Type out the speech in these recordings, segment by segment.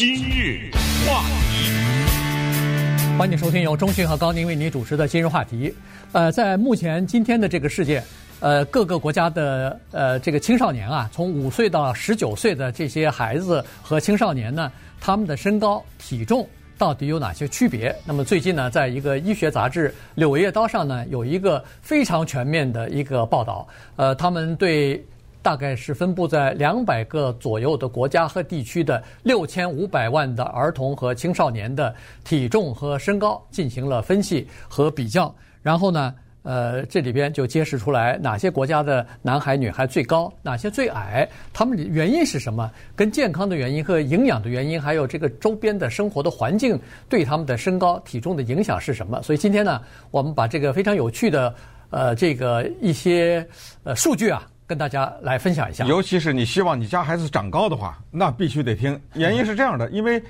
今日话题，欢迎收听由中讯和高宁为您主持的今日话题。呃，在目前今天的这个世界，呃，各个国家的呃这个青少年啊，从五岁到十九岁的这些孩子和青少年呢，他们的身高体重到底有哪些区别？那么最近呢，在一个医学杂志《柳叶刀》上呢，有一个非常全面的一个报道。呃，他们对。大概是分布在两百个左右的国家和地区的六千五百万的儿童和青少年的体重和身高进行了分析和比较，然后呢，呃，这里边就揭示出来哪些国家的男孩女孩最高，哪些最矮，他们原因是什么？跟健康的原因和营养的原因，还有这个周边的生活的环境对他们的身高体重的影响是什么？所以今天呢，我们把这个非常有趣的呃这个一些呃数据啊。跟大家来分享一下，尤其是你希望你家孩子长高的话，那必须得听。原因是这样的，因为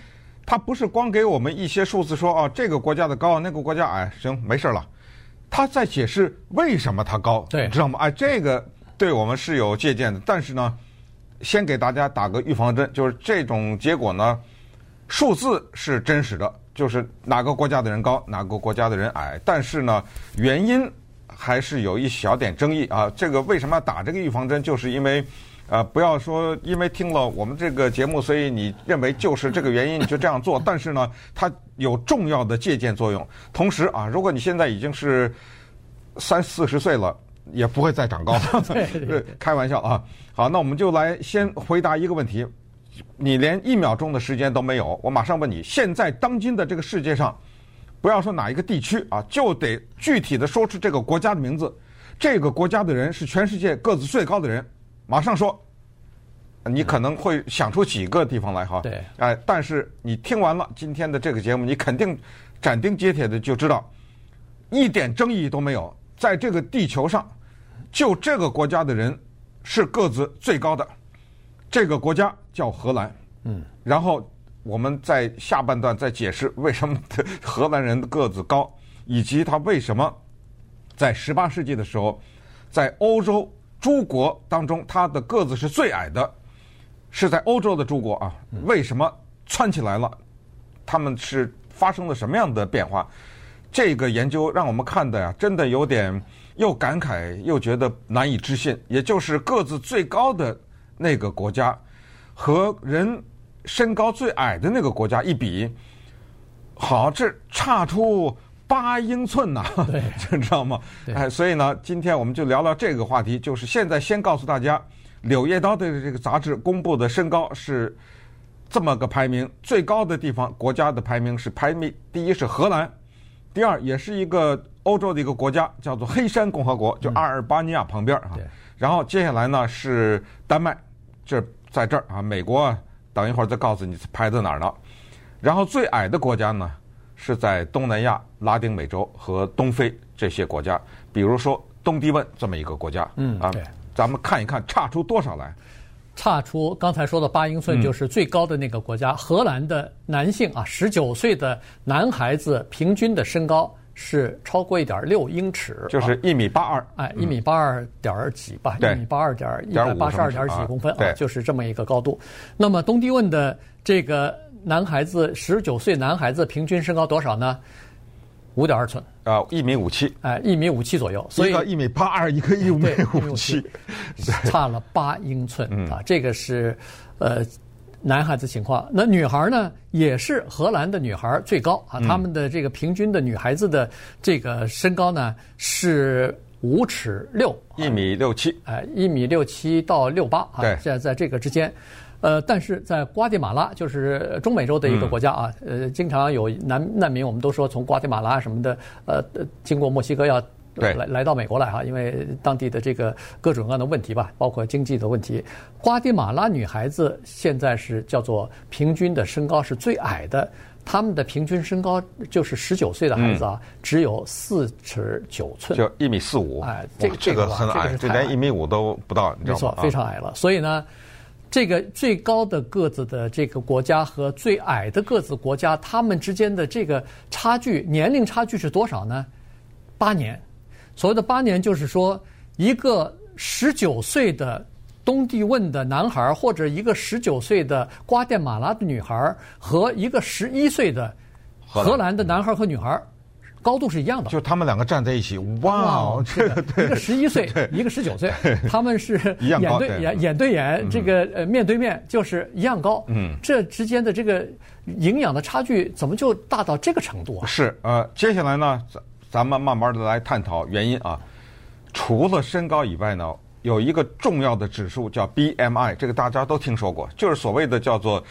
他不是光给我们一些数字说哦，这个国家的高，那个国家矮，行，没事了。他在解释为什么他高，对，知道吗？哎，这个对我们是有借鉴的。但是呢，先给大家打个预防针，就是这种结果呢，数字是真实的，就是哪个国家的人高，哪个国家的人矮。但是呢，原因。还是有一小点争议啊！这个为什么要打这个预防针？就是因为，呃，不要说因为听了我们这个节目，所以你认为就是这个原因，你就这样做。但是呢，它有重要的借鉴作用。同时啊，如果你现在已经是三四十岁了，也不会再长高 了。对，对，对，开玩笑啊！好，那我们就来先回答一个问题。你连一秒钟的时间都没有，我马上问你：现在当今的这个世界上。不要说哪一个地区啊，就得具体的说出这个国家的名字。这个国家的人是全世界个子最高的人，马上说。你可能会想出几个地方来哈。对。哎，但是你听完了今天的这个节目，你肯定斩钉截铁的就知道，一点争议都没有。在这个地球上，就这个国家的人是个子最高的。这个国家叫荷兰。嗯。然后。我们在下半段再解释为什么 荷兰人的个子高，以及他为什么在十八世纪的时候，在欧洲诸国当中他的个子是最矮的，是在欧洲的诸国啊，为什么窜起来了？他们是发生了什么样的变化？这个研究让我们看的呀，真的有点又感慨又觉得难以置信。也就是个子最高的那个国家和人。身高最矮的那个国家一比，好，这差出八英寸呐，对，你知道吗？哎，所以呢，今天我们就聊聊这个话题。就是现在先告诉大家，《柳叶刀》的这个杂志公布的身高是这么个排名，最高的地方国家的排名是排名第一是荷兰，第二也是一个欧洲的一个国家，叫做黑山共和国，就阿尔巴尼亚旁边啊。然后接下来呢是丹麦，这在这儿啊，美国啊。等一会儿再告诉你排在哪儿呢？然后最矮的国家呢，是在东南亚、拉丁美洲和东非这些国家，比如说东帝汶这么一个国家。嗯啊，咱们看一看差出多少来？差出刚才说的八英寸就是最高的那个国家。嗯、荷兰的男性啊，十九岁的男孩子平均的身高。是超过一点六英尺，就是一米八二，哎，一米八二点几吧，一米八二点一百八十二点几公分啊，就是这么一个高度。那么东帝汶的这个男孩子，十九岁男孩子平均身高多少呢？五点二寸啊，一米五七，哎，一米五七左右。所以一个一米八二，一个一米五七，差了八英寸啊，这个是呃。男孩子情况，那女孩呢？也是荷兰的女孩最高啊。他们的这个平均的女孩子的这个身高呢是五尺六，一米六七，哎，一米六七到六八啊，现，在在这个之间。呃，但是在瓜地马拉，就是中美洲的一个国家啊，呃，经常有难难民，我们都说从瓜地马拉什么的，呃，经过墨西哥要。对，来来到美国来哈，因为当地的这个各种各样的问题吧，包括经济的问题。瓜地马拉女孩子现在是叫做平均的身高是最矮的，他们的平均身高就是十九岁的孩子啊，嗯、只有四尺九寸，就一米四五。哎，这个这个很矮，这连一米五都不到，你知道吗？没错，非常矮了。所以呢，这个最高的个子的这个国家和最矮的个子国家，他们之间的这个差距，年龄差距是多少呢？八年。所谓的八年，就是说，一个十九岁的东帝汶的男孩，或者一个十九岁的瓜地马拉的女孩，和一个十一岁的荷兰的男孩和女孩。高度是一样的，就他们两个站在一起，哇，这个，一个十一岁，一个十九岁，他们是眼对眼，眼对眼，这个呃面对面就是一样高。嗯，这之间的这个营养的差距怎么就大到这个程度啊？是呃，接下来呢，咱咱们慢慢的来探讨原因啊。除了身高以外呢，有一个重要的指数叫 BMI，这个大家都听说过，就是所谓的叫做。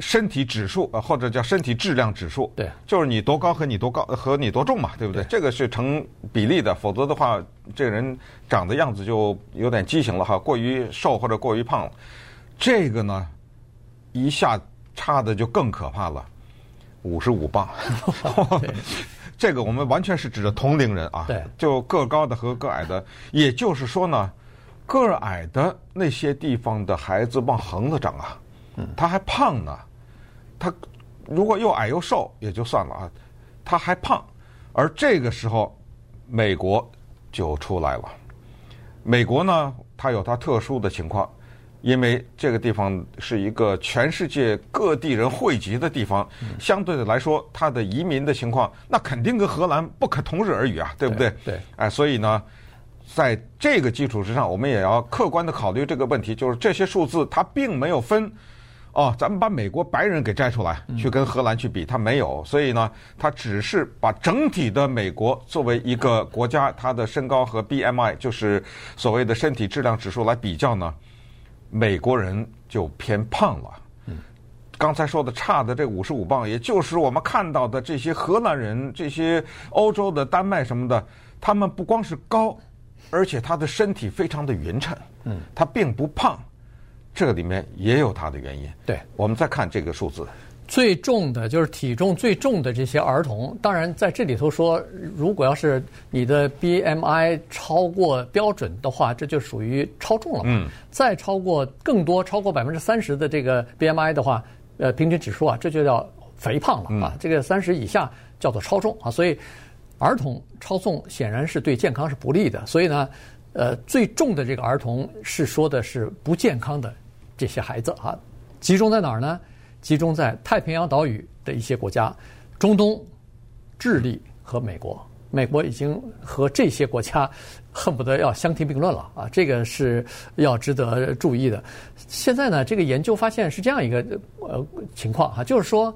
身体指数啊，或者叫身体质量指数，对，就是你多高和你多高和你多重嘛，对不对？对，这个是成比例的，否则的话，这个人长的样子就有点畸形了哈，过于瘦或者过于胖了。这个呢，一下差的就更可怕了，五十五磅。这个我们完全是指的同龄人啊，对，就个高的和个矮的，也就是说呢，个矮的那些地方的孩子往横了长啊，他还胖呢。他如果又矮又瘦也就算了啊，他还胖，而这个时候美国就出来了。美国呢，它有它特殊的情况，因为这个地方是一个全世界各地人汇集的地方，相对的来说，它的移民的情况那肯定跟荷兰不可同日而语啊，对不对？对。哎，所以呢，在这个基础之上，我们也要客观的考虑这个问题，就是这些数字它并没有分。哦，咱们把美国白人给摘出来，去跟荷兰去比，它没有，所以呢，它只是把整体的美国作为一个国家，它的身高和 BMI 就是所谓的身体质量指数来比较呢，美国人就偏胖了。刚才说的差的这五十五磅，也就是我们看到的这些荷兰人、这些欧洲的丹麦什么的，他们不光是高，而且他的身体非常的匀称，嗯，他并不胖。这个里面也有他的原因。对，我们再看这个数字，最重的就是体重最重的这些儿童。当然，在这里头说，如果要是你的 BMI 超过标准的话，这就属于超重了。嗯，再超过更多超过百分之三十的这个 BMI 的话，呃，平均指数啊，这就叫肥胖了啊。这个三十以下叫做超重啊。所以，儿童超重显然是对健康是不利的。所以呢，呃，最重的这个儿童是说的是不健康的。这些孩子啊，集中在哪儿呢？集中在太平洋岛屿的一些国家，中东、智利和美国。美国已经和这些国家恨不得要相提并论了啊！这个是要值得注意的。现在呢，这个研究发现是这样一个呃情况哈，就是说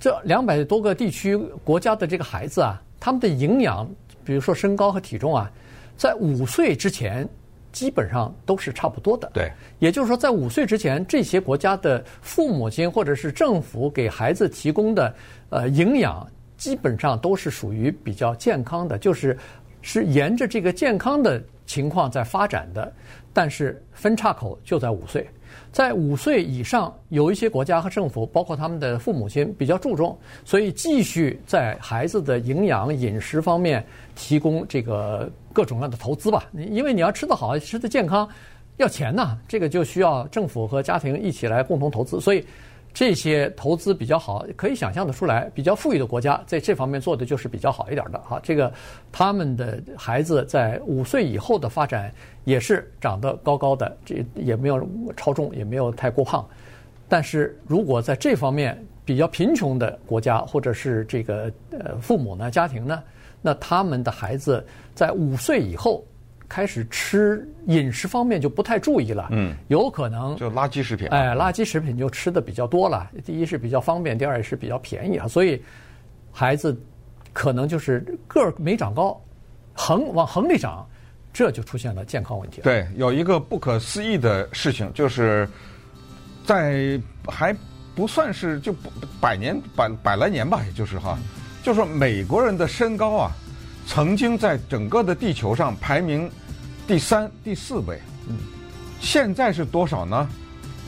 这两百多个地区国家的这个孩子啊，他们的营养，比如说身高和体重啊，在五岁之前。基本上都是差不多的。对，也就是说，在五岁之前，这些国家的父母亲或者是政府给孩子提供的呃营养，基本上都是属于比较健康的，就是是沿着这个健康的情况在发展的。但是分叉口就在五岁。在五岁以上，有一些国家和政府，包括他们的父母亲比较注重，所以继续在孩子的营养饮食方面提供这个各种各样的投资吧。因为你要吃得好，吃得健康，要钱呐，这个就需要政府和家庭一起来共同投资，所以。这些投资比较好，可以想象得出来，比较富裕的国家在这方面做的就是比较好一点的哈。这个他们的孩子在五岁以后的发展也是长得高高的，这也没有超重，也没有太过胖。但是如果在这方面比较贫穷的国家或者是这个呃父母呢，家庭呢，那他们的孩子在五岁以后。开始吃饮食方面就不太注意了，嗯，有可能就垃圾食品，哎，垃圾食品就吃的比较多了。第一是比较方便，第二也是比较便宜啊，所以孩子可能就是个儿没长高，横往横里长，这就出现了健康问题了。对，有一个不可思议的事情，就是在还不算是就百年百百来年吧，也就是哈，就说美国人的身高啊。曾经在整个的地球上排名第三、第四位，嗯，现在是多少呢？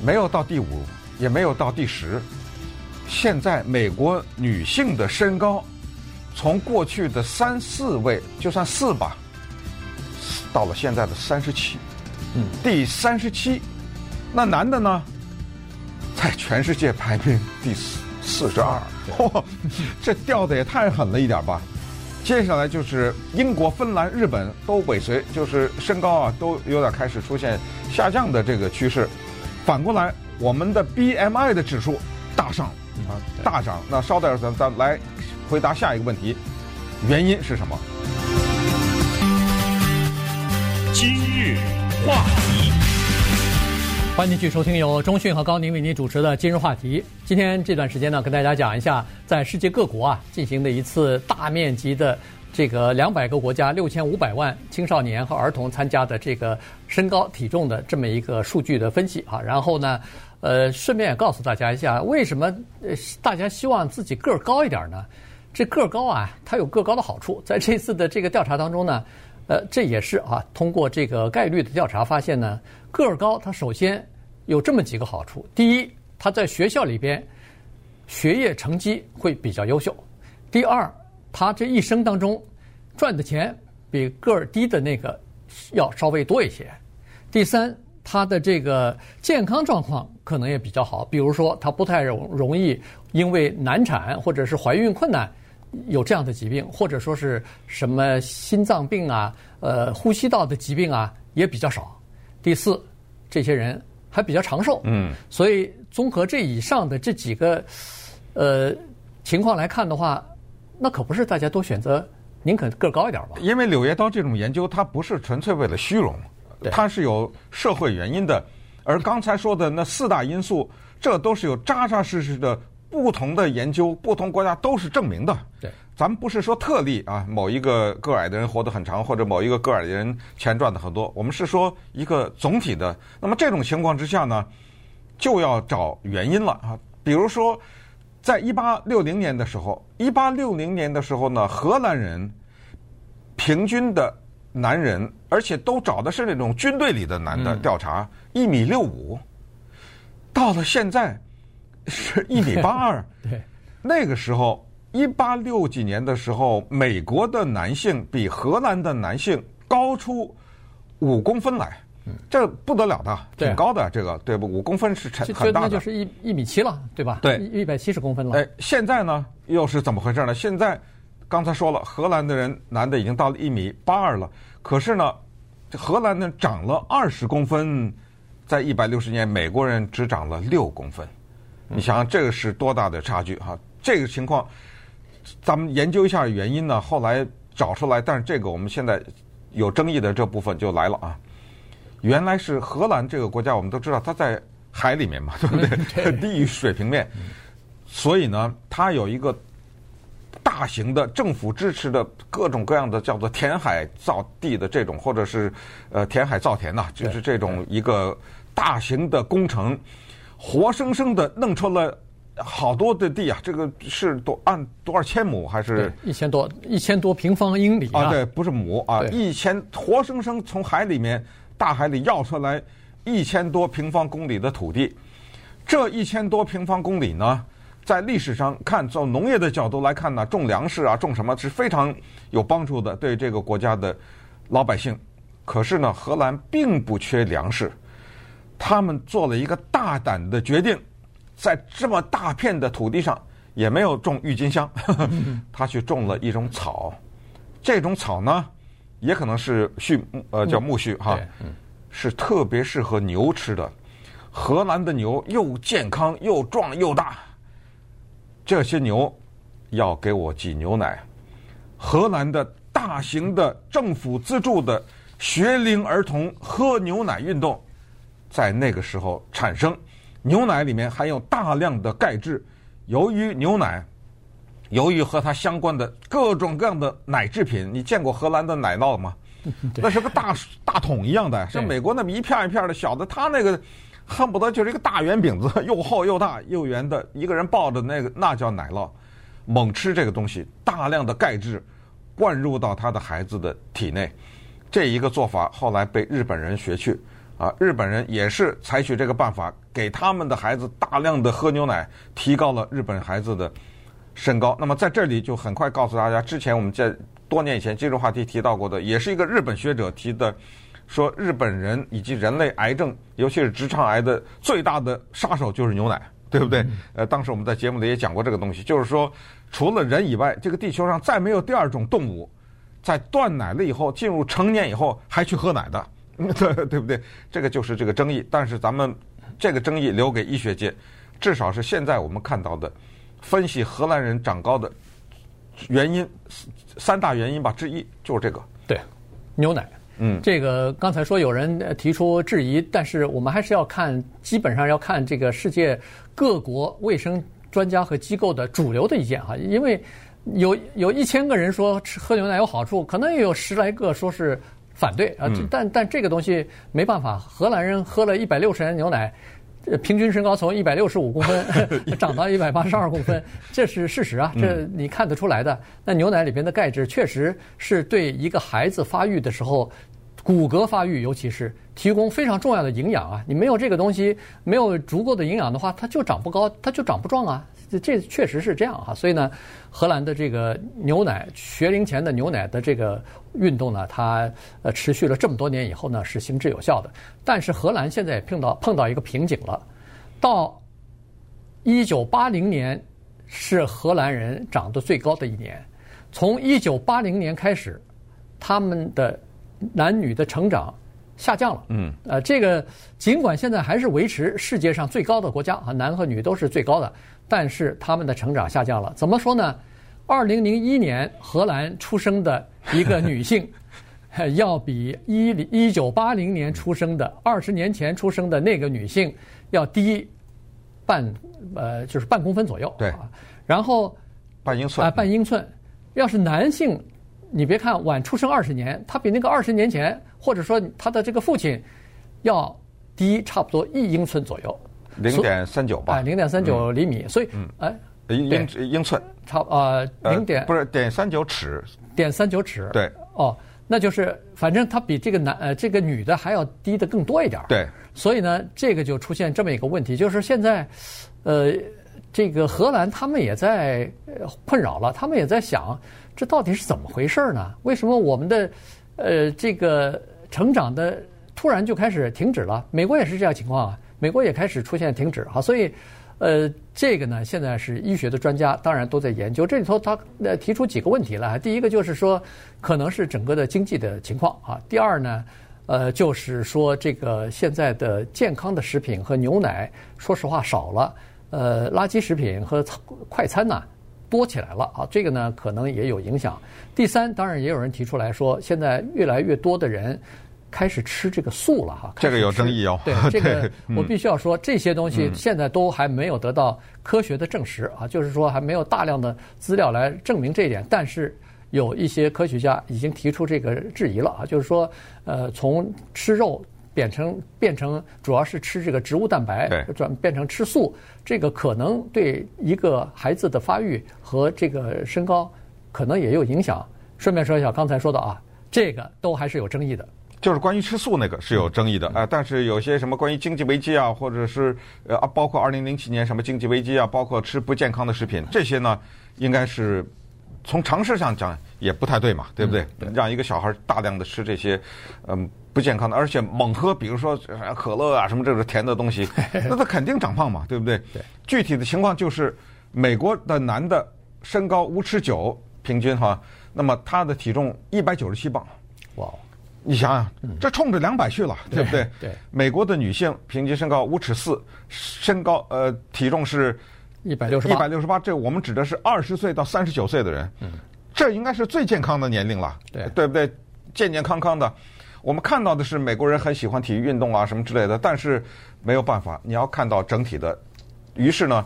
没有到第五，也没有到第十。现在美国女性的身高，从过去的三四位，就算四吧，到了现在的三十七，嗯，第三十七。那男的呢，在全世界排名第四四十二，嚯，这掉的也太狠了一点吧。接下来就是英国、芬兰、日本都尾随，就是身高啊都有点开始出现下降的这个趋势。反过来，我们的 BMI 的指数大上啊大涨。那稍等会儿，咱来回答下一个问题：原因是什么？今日话题。欢迎继续收听由中讯和高宁为您主持的《今日话题》。今天这段时间呢，跟大家讲一下在世界各国啊进行的一次大面积的这个两百个国家六千五百万青少年和儿童参加的这个身高体重的这么一个数据的分析啊。然后呢，呃，顺便也告诉大家一下，为什么呃大家希望自己个儿高一点呢？这个儿高啊，它有个高的好处。在这次的这个调查当中呢，呃，这也是啊，通过这个概率的调查发现呢。个儿高，它首先有这么几个好处：第一，他在学校里边学业成绩会比较优秀；第二，他这一生当中赚的钱比个儿低的那个要稍微多一些；第三，他的这个健康状况可能也比较好，比如说他不太容容易因为难产或者是怀孕困难有这样的疾病，或者说是什么心脏病啊、呃呼吸道的疾病啊也比较少。第四，这些人还比较长寿，嗯，所以综合这以上的这几个呃情况来看的话，那可不是大家都选择宁可个高一点吧？因为《柳叶刀》这种研究，它不是纯粹为了虚荣，它是有社会原因的。而刚才说的那四大因素，这都是有扎扎实实的不同的研究，不同国家都是证明的。对。咱们不是说特例啊，某一个个矮的人活得很长，或者某一个个矮的人钱赚的很多。我们是说一个总体的。那么这种情况之下呢，就要找原因了啊。比如说，在一八六零年的时候，一八六零年的时候呢，荷兰人平均的男人，而且都找的是那种军队里的男的调查，一米六五，到了现在是一米八二。对，那个时候。一八六几年的时候，美国的男性比荷兰的男性高出五公分来，这不得了的，挺高的，这个对不？五公分是很很大的，那就是一一米七了，对吧？对，一百七十公分了。哎，现在呢，又是怎么回事呢？现在刚才说了，荷兰的人男的已经到了一米八二了，可是呢，荷兰呢长了二十公分，在一百六十年，美国人只长了六公分，你想想这个是多大的差距哈？这个情况。咱们研究一下原因呢，后来找出来，但是这个我们现在有争议的这部分就来了啊。原来是荷兰这个国家，我们都知道它在海里面嘛，对不对？低于水平面，所以呢，它有一个大型的政府支持的各种各样的叫做填海造地的这种，或者是呃填海造田呐，就是这种一个大型的工程，活生生的弄出了。好多的地啊，这个是多按多少千亩还是一千多一千多平方英里啊？啊对，不是亩啊，一千活生生从海里面大海里要出来一千多平方公里的土地。这一千多平方公里呢，在历史上看，从农业的角度来看呢，种粮食啊，种什么是非常有帮助的，对这个国家的老百姓。可是呢，荷兰并不缺粮食，他们做了一个大胆的决定。在这么大片的土地上，也没有种郁金香，呵呵，他去种了一种草，这种草呢，也可能是畜呃叫苜蓿哈，是特别适合牛吃的。荷兰的牛又健康又壮又大，这些牛要给我挤牛奶。荷兰的大型的政府资助的学龄儿童喝牛奶运动，在那个时候产生。牛奶里面含有大量的钙质，由于牛奶，由于和它相关的各种各样的奶制品，你见过荷兰的奶酪吗？那是个大大桶一样的，像美国那么一片一片的小的，它那个恨不得就是一个大圆饼子，又厚又大又圆的，一个人抱着那个那叫奶酪，猛吃这个东西，大量的钙质灌入到他的孩子的体内，这一个做法后来被日本人学去。啊，日本人也是采取这个办法，给他们的孩子大量的喝牛奶，提高了日本孩子的身高。那么在这里就很快告诉大家，之前我们在多年以前今日话题提到过的，也是一个日本学者提的，说日本人以及人类癌症，尤其是直肠癌的最大的杀手就是牛奶对不对？呃，当时我们在节目里也讲过这个东西，就是说，除了人以外，这个地球上再没有第二种动物，在断奶了以后，进入成年以后还去喝奶的，对 对不对？这个就是这个争议。但是咱们这个争议留给医学界，至少是现在我们看到的，分析荷兰人长高的原因三大原因吧之一就是这个。对，牛奶。嗯，这个刚才说有人提出质疑，但是我们还是要看，基本上要看这个世界各国卫生专家和机构的主流的意见哈，因为有有一千个人说吃喝牛奶有好处，可能也有十来个说是反对啊，但但这个东西没办法，荷兰人喝了一百六十年牛奶。平均身高从一百六十五公分 长到一百八十二公分，这是事实啊，这你看得出来的。那牛奶里边的钙质确实是对一个孩子发育的时候，骨骼发育尤其是提供非常重要的营养啊。你没有这个东西，没有足够的营养的话，它就长不高，它就长不壮啊。这这确实是这样哈，所以呢，荷兰的这个牛奶学龄前的牛奶的这个运动呢，它呃持续了这么多年以后呢，是行之有效的。但是荷兰现在也碰到碰到一个瓶颈了，到一九八零年是荷兰人长得最高的一年，从一九八零年开始，他们的男女的成长下降了。嗯，呃，这个尽管现在还是维持世界上最高的国家啊，男和女都是最高的。但是他们的成长下降了，怎么说呢？二零零一年荷兰出生的一个女性，要比一零一九八零年出生的二十年前出生的那个女性要低半呃，就是半公分左右。对，然后半英寸啊，半英寸。要是男性，你别看晚出生二十年，他比那个二十年前或者说他的这个父亲要低差不多一英寸左右。零点三九吧，零点三九厘米，所以，哎，英英寸，差呃零点不是点三九尺，点三九尺，对，哦，那就是反正他比这个男呃这个女的还要低的更多一点，对，所以呢，这个就出现这么一个问题，就是现在，呃，这个荷兰他们也在困扰了，他们也在想，这到底是怎么回事呢？为什么我们的呃这个成长的突然就开始停止了？美国也是这样情况啊。美国也开始出现停止哈，所以，呃，这个呢，现在是医学的专家当然都在研究。这里头他呃提出几个问题来，第一个就是说，可能是整个的经济的情况啊。第二呢，呃，就是说这个现在的健康的食品和牛奶，说实话少了，呃，垃圾食品和快餐呢多起来了啊。这个呢可能也有影响。第三，当然也有人提出来说，现在越来越多的人。开始吃这个素了哈，这个有争议哦。对，这个 我必须要说，这些东西现在都还没有得到科学的证实啊，就是说还没有大量的资料来证明这一点。但是有一些科学家已经提出这个质疑了啊，就是说，呃，从吃肉变成变成主要是吃这个植物蛋白，转变成吃素，这个可能对一个孩子的发育和这个身高可能也有影响。顺便说一下，刚才说的啊，这个都还是有争议的。就是关于吃素那个是有争议的啊，但是有些什么关于经济危机啊，或者是呃啊，包括二零零七年什么经济危机啊，包括吃不健康的食品，这些呢，应该是从常识上讲也不太对嘛，对不对？让一个小孩大量的吃这些嗯不健康的，而且猛喝，比如说可乐啊什么这种甜的东西，那他肯定长胖嘛，对不对？对。具体的情况就是，美国的男的身高五尺九平均哈，那么他的体重一百九十七磅，哇。你想想，这冲着两百去了，嗯、对不对？对。美国的女性平均身高五尺四，身高呃体重是一百六十八，一百六十八。这我们指的是二十岁到三十九岁的人，嗯，这应该是最健康的年龄了，对，对不对？健健康康的。我们看到的是美国人很喜欢体育运动啊什么之类的，但是没有办法，你要看到整体的。于是呢。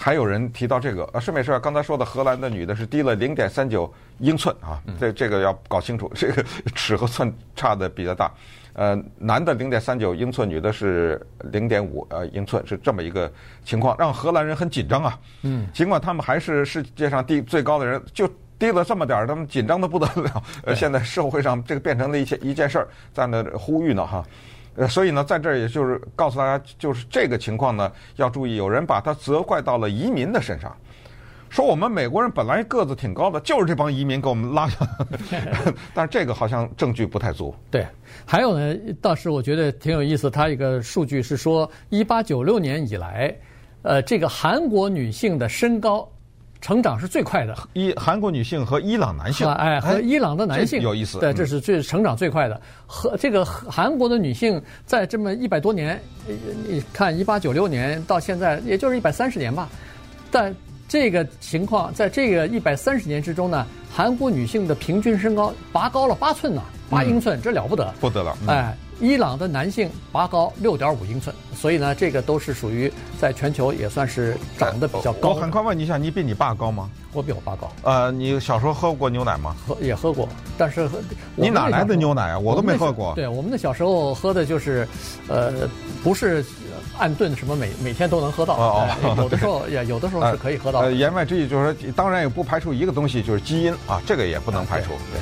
还有人提到这个，呃，顺便说，刚才说的荷兰的女的是低了零点三九英寸啊，这这个要搞清楚，这个尺和寸差的比较大。呃，男的零点三九英寸，女的是零点五呃英寸，是这么一个情况，让荷兰人很紧张啊。嗯，尽管他们还是世界上低最高的人，就低了这么点儿，他们紧张的不得了。呃，现在社会上这个变成了一些一件事儿，在那呼吁呢哈。呃，所以呢，在这儿也就是告诉大家，就是这个情况呢，要注意，有人把它责怪到了移民的身上，说我们美国人本来个子挺高的，就是这帮移民给我们拉下来。但是这个好像证据不太足。对，还有呢，倒是我觉得挺有意思，他一个数据是说，一八九六年以来，呃，这个韩国女性的身高成长是最快的。伊韩国女性和伊朗男性，哎，和伊朗的男性有意思。对，这是最成长最快的。和这个韩国的女性在这么一百多年，你看一八九六年到现在，也就是一百三十年吧。但这个情况，在这个一百三十年之中呢，韩国女性的平均身高拔高了八寸呢，八英寸，这了不得，不得了。哎。伊朗的男性拔高六点五英寸，所以呢，这个都是属于在全球也算是长得比较高。我很快问你一下，你比你爸高吗？我比我爸高。呃，你小时候喝过牛奶吗？喝也喝过，但是你哪来的牛奶啊？我都没喝过。对，我们的小时候喝的就是，呃，不是按顿什么每每天都能喝到。哦哦。有的时候也有的时候是可以喝到。呃，言外之意就是说，当然也不排除一个东西，就是基因啊，这个也不能排除。对。